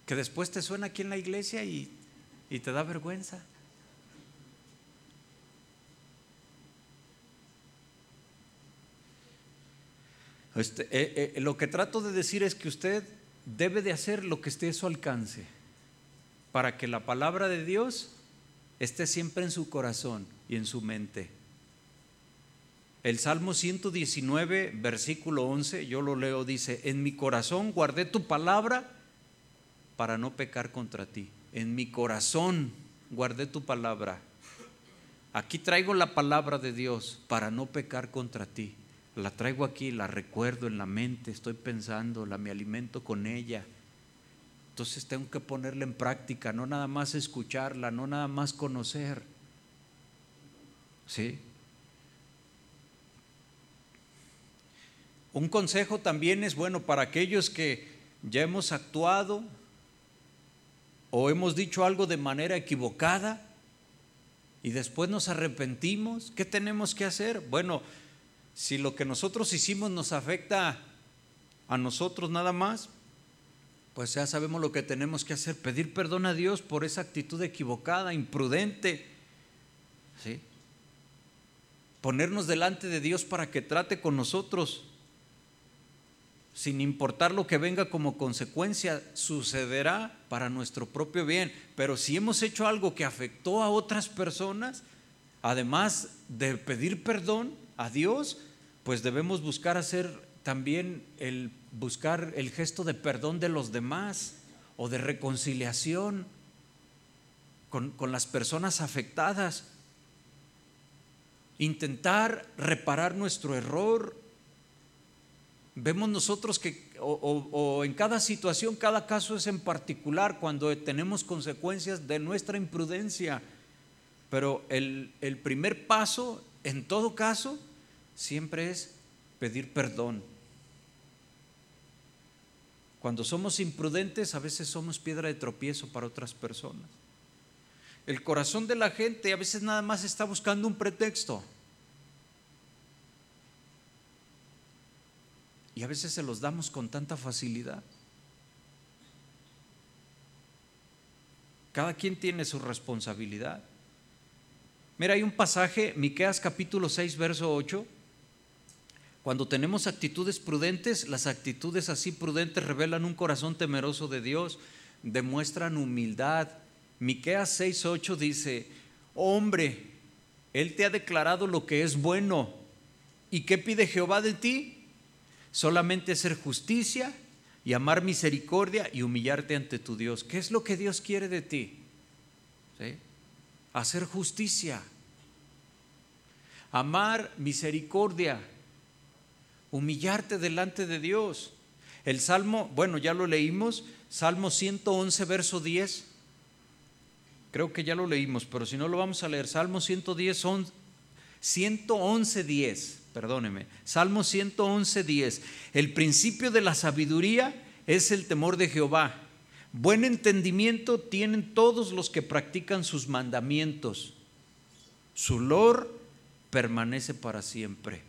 que después te suena aquí en la iglesia y, te da vergüenza. Este, eh, eh, lo que trato de decir es que usted debe de hacer lo que esté a su alcance para que la palabra de Dios esté siempre en su corazón y en su mente. El Salmo 119, versículo 11, yo lo leo, dice, en mi corazón guardé tu palabra para no pecar contra ti. En mi corazón guardé tu palabra. Aquí traigo la palabra de Dios para no pecar contra ti. La traigo aquí, la recuerdo en la mente, estoy pensando, la me alimento con ella. Entonces tengo que ponerla en práctica, no nada más escucharla, no nada más conocer. ¿Sí? Un consejo también es bueno para aquellos que ya hemos actuado o hemos dicho algo de manera equivocada y después nos arrepentimos, ¿qué tenemos que hacer? Bueno, si lo que nosotros hicimos nos afecta a nosotros nada más, pues ya sabemos lo que tenemos que hacer, pedir perdón a Dios por esa actitud equivocada, imprudente, ¿sí? Ponernos delante de Dios para que trate con nosotros sin importar lo que venga como consecuencia, sucederá para nuestro propio bien. Pero si hemos hecho algo que afectó a otras personas, además de pedir perdón a Dios, pues debemos buscar hacer también el buscar el gesto de perdón de los demás o de reconciliación con, con las personas afectadas. Intentar reparar nuestro error. Vemos nosotros que o, en cada situación, cada caso es en particular cuando tenemos consecuencias de nuestra imprudencia. Pero el, el primer paso, en todo caso, siempre es pedir perdón. Cuando somos imprudentes, a veces somos piedra de tropiezo para otras personas. El corazón de la gente a veces nada más está buscando un pretexto. Y a veces se los damos con tanta facilidad. Cada quien tiene su responsabilidad. Mira, hay un pasaje, Miqueas capítulo 6, verso 8. Cuando tenemos actitudes prudentes, las actitudes así prudentes revelan un corazón temeroso de Dios, demuestran humildad. Miqueas 6, 8 dice, hombre, Él te ha declarado lo que es bueno. ¿Y qué pide Jehová de ti? Solamente hacer justicia y amar misericordia y humillarte ante tu Dios. ¿Qué es lo que Dios quiere de ti? Hacer justicia, amar misericordia, humillarte delante de Dios. El Salmo, bueno, ya lo leímos, Salmo 111, verso 10. Creo que ya lo leímos, pero si no lo vamos a leer. Salmo 110, 111, 10 perdóneme. Salmo 111, 10. El principio de la sabiduría es el temor de Jehová. Buen entendimiento tienen todos los que practican sus mandamientos. Su lor permanece para siempre.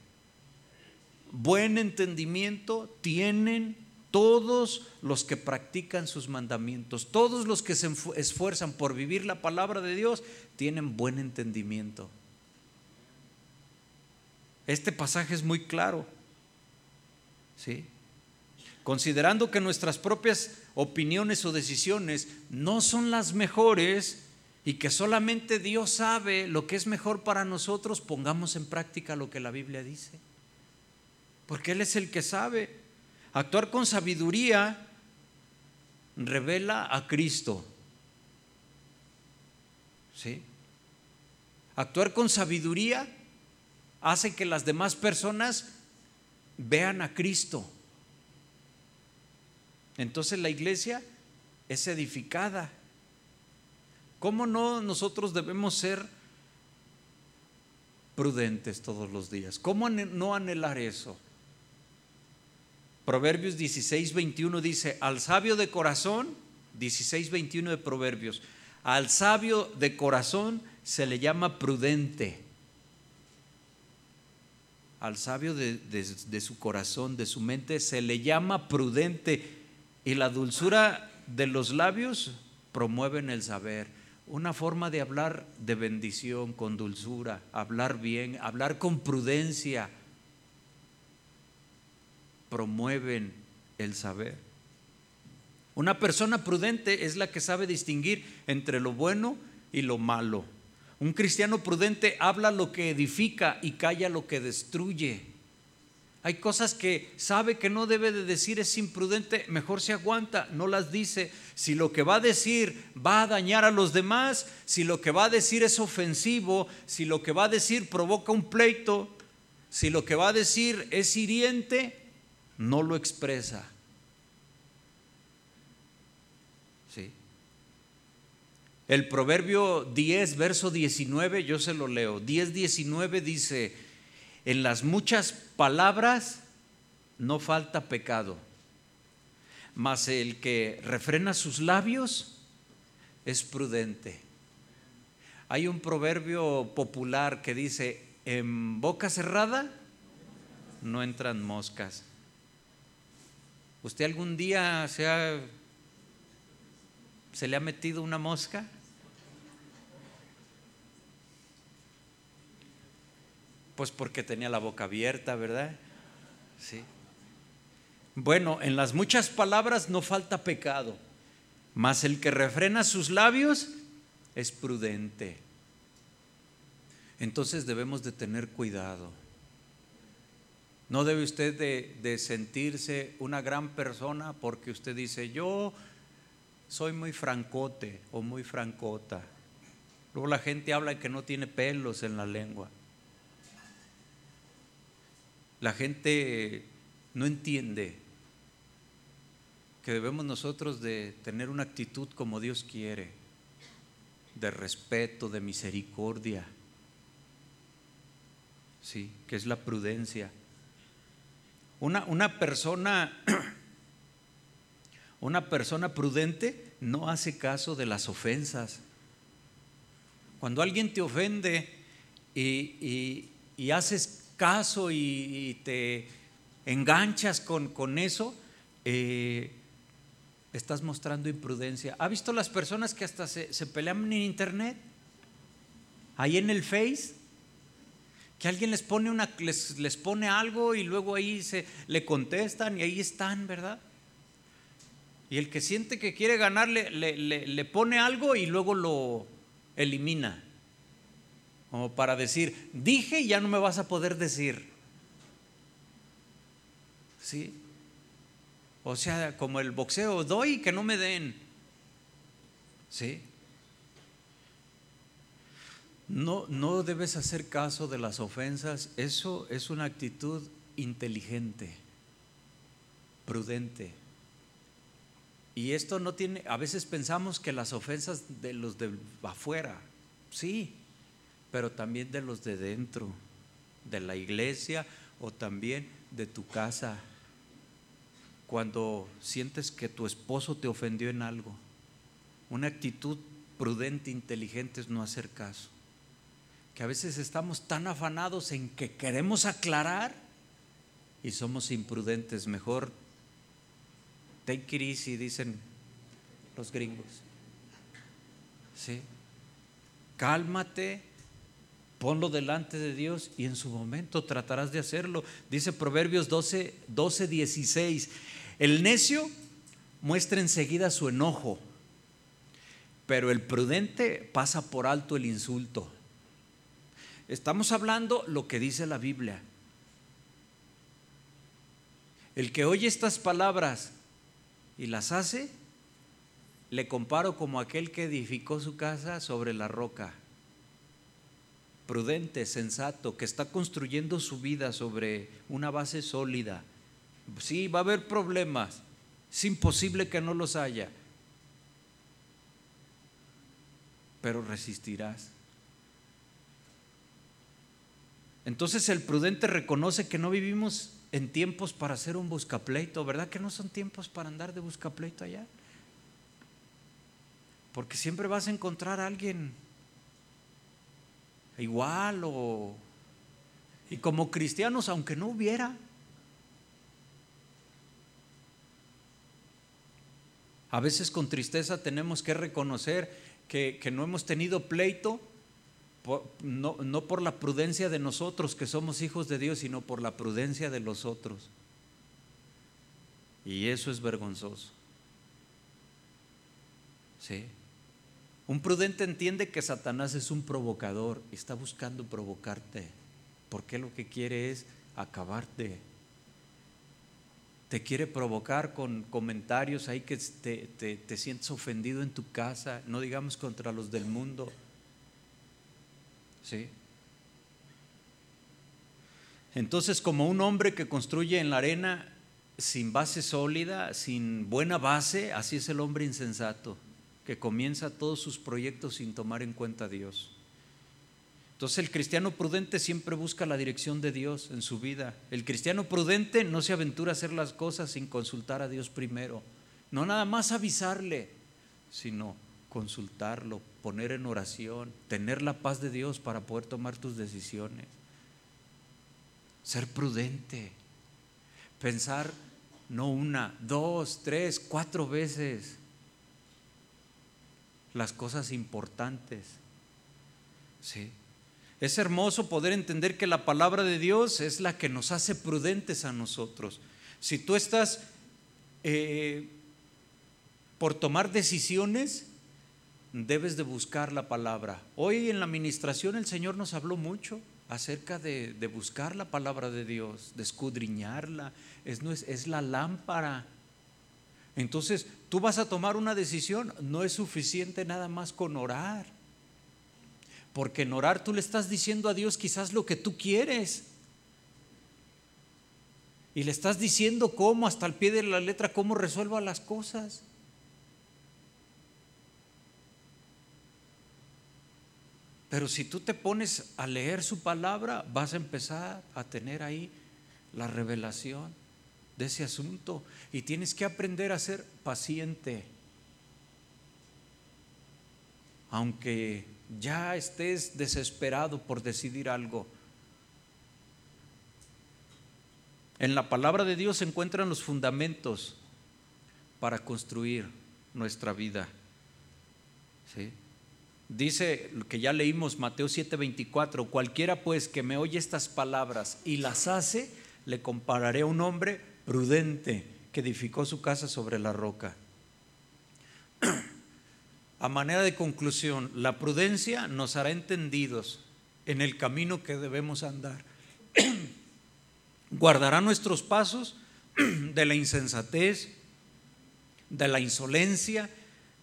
Buen entendimiento tienen todos los que practican sus mandamientos. Todos los que se esfuerzan por vivir la palabra de Dios tienen buen entendimiento. Este pasaje es muy claro. ¿Sí? Considerando que nuestras propias opiniones o decisiones no son las mejores y que solamente Dios sabe lo que es mejor para nosotros, pongamos en práctica lo que la Biblia dice. Porque Él es el que sabe. Actuar con sabiduría revela a Cristo. ¿Sí? Actuar con sabiduría hace que las demás personas vean a Cristo. Entonces la iglesia es edificada. ¿Cómo no nosotros debemos ser prudentes todos los días? ¿Cómo no anhelar eso? Proverbios 16, 21 dice, al sabio de corazón, 16, 21 de Proverbios, al sabio de corazón se le llama prudente al sabio de, su corazón, de su mente, se le llama prudente y la dulzura de los labios promueven el saber. Una forma de hablar de bendición, con dulzura, hablar bien, hablar con prudencia, promueven el saber. Una persona prudente es la que sabe distinguir entre lo bueno y lo malo un cristiano prudente habla lo que edifica y calla lo que destruye. Hay cosas que sabe que no debe de decir, es imprudente, mejor se aguanta, no las dice. Si lo que va a decir va a dañar a los demás, si lo que va a decir es ofensivo, si lo que va a decir provoca un pleito, si lo que va a decir es hiriente, no lo expresa. El proverbio 10, verso 19, yo se lo leo. 10, 19 dice, en las muchas palabras no falta pecado, mas el que refrena sus labios es prudente. Hay un proverbio popular que dice, en boca cerrada no entran moscas. ¿Usted algún día se, ha, se le ha metido una mosca? Pues porque tenía la boca abierta, ¿verdad? Sí. Bueno, en las muchas palabras no falta pecado, mas el que refrena sus labios es prudente. entonces debemos de tener cuidado. No debe usted de, de, sentirse una gran persona porque usted dice, yo soy muy francote o muy francota. Luego la gente habla que no tiene pelos en la lengua. La gente no entiende que debemos nosotros de tener una actitud como Dios quiere, de respeto, de misericordia, sí, que es la prudencia. Una, una persona, una persona prudente no hace caso de las ofensas. Cuando alguien te ofende y, y haces caso y, te enganchas con, con eso, eh, estás mostrando imprudencia. ¿Ha visto las personas que hasta se, pelean en internet? Ahí en el Face, que alguien les pone, una, les, les pone algo y luego ahí se, le contestan y ahí están, ¿verdad? Y el que siente que quiere ganar le, le pone algo y luego lo elimina. Como para decir, dije y ya no me vas a poder decir. ¿Sí? O sea, como el boxeo, doy que no me den. ¿Sí? No, no debes hacer caso de las ofensas. Eso es una actitud inteligente, prudente. Y esto no tiene, a veces pensamos que las ofensas de los de afuera, sí, pero también de los de dentro, de la iglesia o también de tu casa. Cuando sientes que tu esposo te ofendió en algo, una actitud prudente, inteligente es no hacer caso. Que a veces estamos tan afanados en que queremos aclarar y somos imprudentes. Mejor take it easy, dicen los gringos. ¿Sí? Cálmate, Ponlo delante de Dios y en su momento tratarás de hacerlo. Dice Proverbios 12, 12 16. El necio muestra enseguida su enojo, pero el prudente pasa por alto el insulto. Estamos hablando lo que dice la Biblia. El que oye estas palabras y las hace, le comparo como aquel que edificó su casa sobre la roca prudente, sensato, que está construyendo su vida sobre una base sólida. Sí, va a haber problemas, es imposible que no los haya, pero resistirás. Entonces el prudente reconoce que no vivimos en tiempos para hacer un buscapleito, ¿verdad que no son tiempos para andar de buscapleito allá? Porque siempre vas a encontrar a alguien igual o... Y como cristianos, aunque no hubiera, a veces con tristeza tenemos que reconocer que, no hemos tenido pleito, no, no por la prudencia de nosotros que somos hijos de Dios, sino por la prudencia de los otros. Y eso es vergonzoso. ¿Sí? Un prudente entiende que Satanás es un provocador y está buscando provocarte, porque lo que quiere es acabarte. Te quiere provocar con comentarios ahí que te, te, sientes ofendido en tu casa, no digamos contra los del mundo. ¿Sí? Entonces, como un hombre que construye en la arena sin base sólida, sin buena base, así es el hombre insensato que comienza todos sus proyectos sin tomar en cuenta a Dios. Entonces el cristiano prudente siempre busca la dirección de Dios en su vida. El cristiano prudente no se aventura a hacer las cosas sin consultar a Dios primero. No nada más avisarle, sino consultarlo, poner en oración, tener la paz de Dios para poder tomar tus decisiones. Ser prudente. Pensar no una, dos, tres, cuatro veces las cosas importantes. ¿Sí? Es hermoso poder entender que la palabra de Dios es la que nos hace prudentes a nosotros. Si tú estás eh, por tomar decisiones, debes de buscar la palabra. Hoy en la administración el Señor nos habló mucho acerca de, buscar la palabra de Dios, de escudriñarla. Es, es la lámpara. Entonces, tú vas a tomar una decisión, no es suficiente nada más con orar. Porque en orar tú le estás diciendo a Dios quizás lo que tú quieres. Y le estás diciendo cómo, hasta el pie de la letra, cómo resuelva las cosas. Pero si tú te pones a leer su palabra, vas a empezar a tener ahí la revelación de ese asunto. Y tienes que aprender a ser paciente. Aunque ya estés desesperado por decidir algo. En la palabra de Dios se encuentran los fundamentos para construir nuestra vida. ¿Sí? Dice que ya leímos Mateo 7:24, cualquiera pues que me oye estas palabras y las hace, le compararé a un hombre prudente que edificó su casa sobre la roca. A manera de conclusión, la prudencia nos hará entendidos en el camino que debemos andar. Guardará nuestros pasos de la insensatez, de la insolencia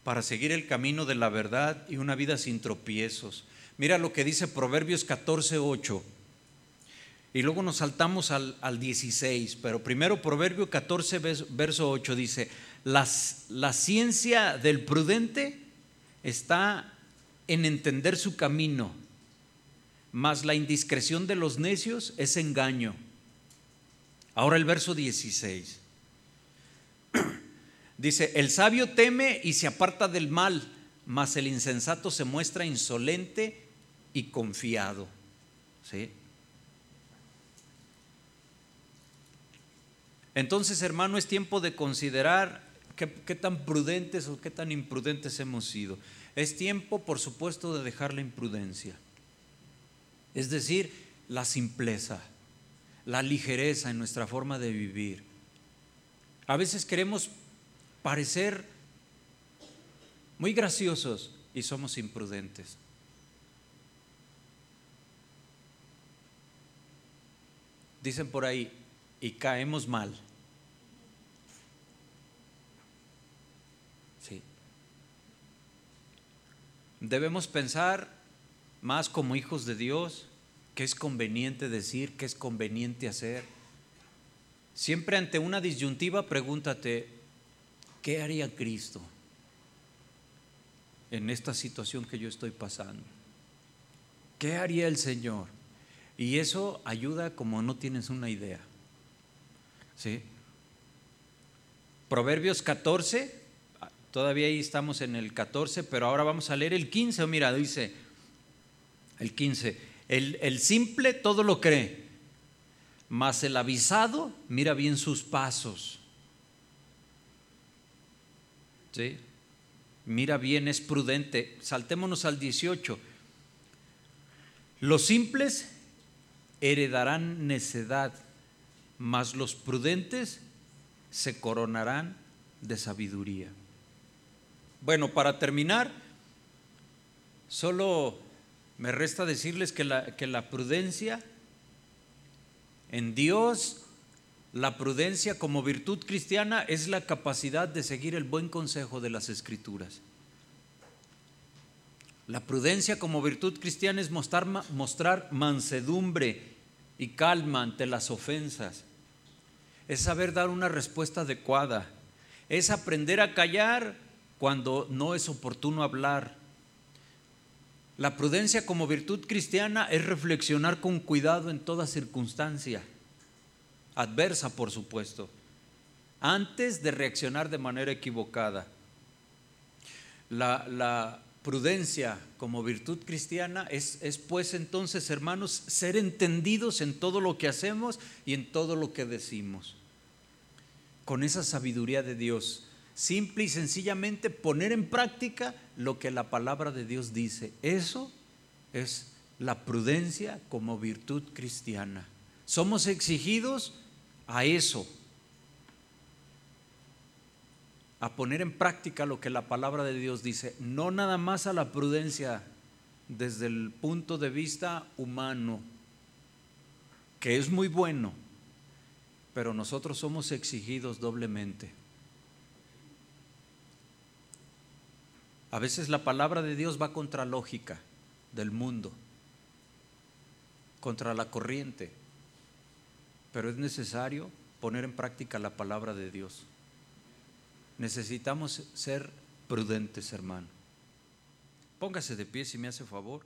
para seguir el camino de la verdad y una vida sin tropiezos. Mira lo que dice Proverbios 14, 8. Y luego nos saltamos al, 16, pero primero Proverbio 14, verso 8 dice, Las, la ciencia del prudente está en entender su camino, mas la indiscreción de los necios es engaño. Ahora el verso 16. Dice, el sabio teme y se aparta del mal, mas el insensato se muestra insolente y confiado. ¿Sí? Entonces, hermano, es tiempo de considerar qué, tan prudentes o qué tan imprudentes hemos sido. Es tiempo, por supuesto, de dejar la imprudencia. Es decir, la simpleza, la ligereza en nuestra forma de vivir. A veces queremos parecer muy graciosos y somos imprudentes. Dicen por ahí, y caemos mal. Sí. Debemos pensar más como hijos de Dios, qué es conveniente decir, qué es conveniente hacer. Siempre ante una disyuntiva pregúntate, ¿Qué haría Cristo en esta situación que yo estoy pasando? ¿Qué haría el Señor? Y eso ayuda como no tienes una idea. ¿Sí? Proverbios 14, todavía ahí estamos en el 14, pero ahora vamos a leer el 15. Mira, dice el 15, el, el simple todo lo cree, mas el avisado mira bien sus pasos. Mira bien, es prudente. Saltémonos al 18. Los simples heredarán necedad, mas los prudentes se coronarán de sabiduría. Bueno, para terminar, solo me resta decirles que la, que la prudencia en Dios la prudencia como virtud cristiana es la capacidad de seguir el buen consejo de las escrituras. La prudencia como virtud cristiana es mostrar, mostrar mansedumbre y calma ante las ofensas. Es saber dar una respuesta adecuada. Es aprender a callar cuando no es oportuno hablar. La prudencia como virtud cristiana es reflexionar con cuidado en toda circunstancia adversa por supuesto, antes de reaccionar de manera equivocada. La, prudencia como virtud cristiana es, es pues entonces, hermanos, ser entendidos en todo lo que hacemos y en todo lo que decimos. Con esa sabiduría de Dios, simple y sencillamente poner en práctica lo que la palabra de Dios dice. Eso es la prudencia como virtud cristiana. Somos exigidos a eso. a poner en práctica lo que la palabra de Dios dice, no nada más a la prudencia desde el punto de vista humano, que es muy bueno, pero nosotros somos exigidos doblemente. A veces la palabra de Dios va contra lógica del mundo, contra la corriente, pero es necesario poner en práctica la palabra de Dios. Necesitamos ser prudentes, hermano. Póngase de pie si me hace favor.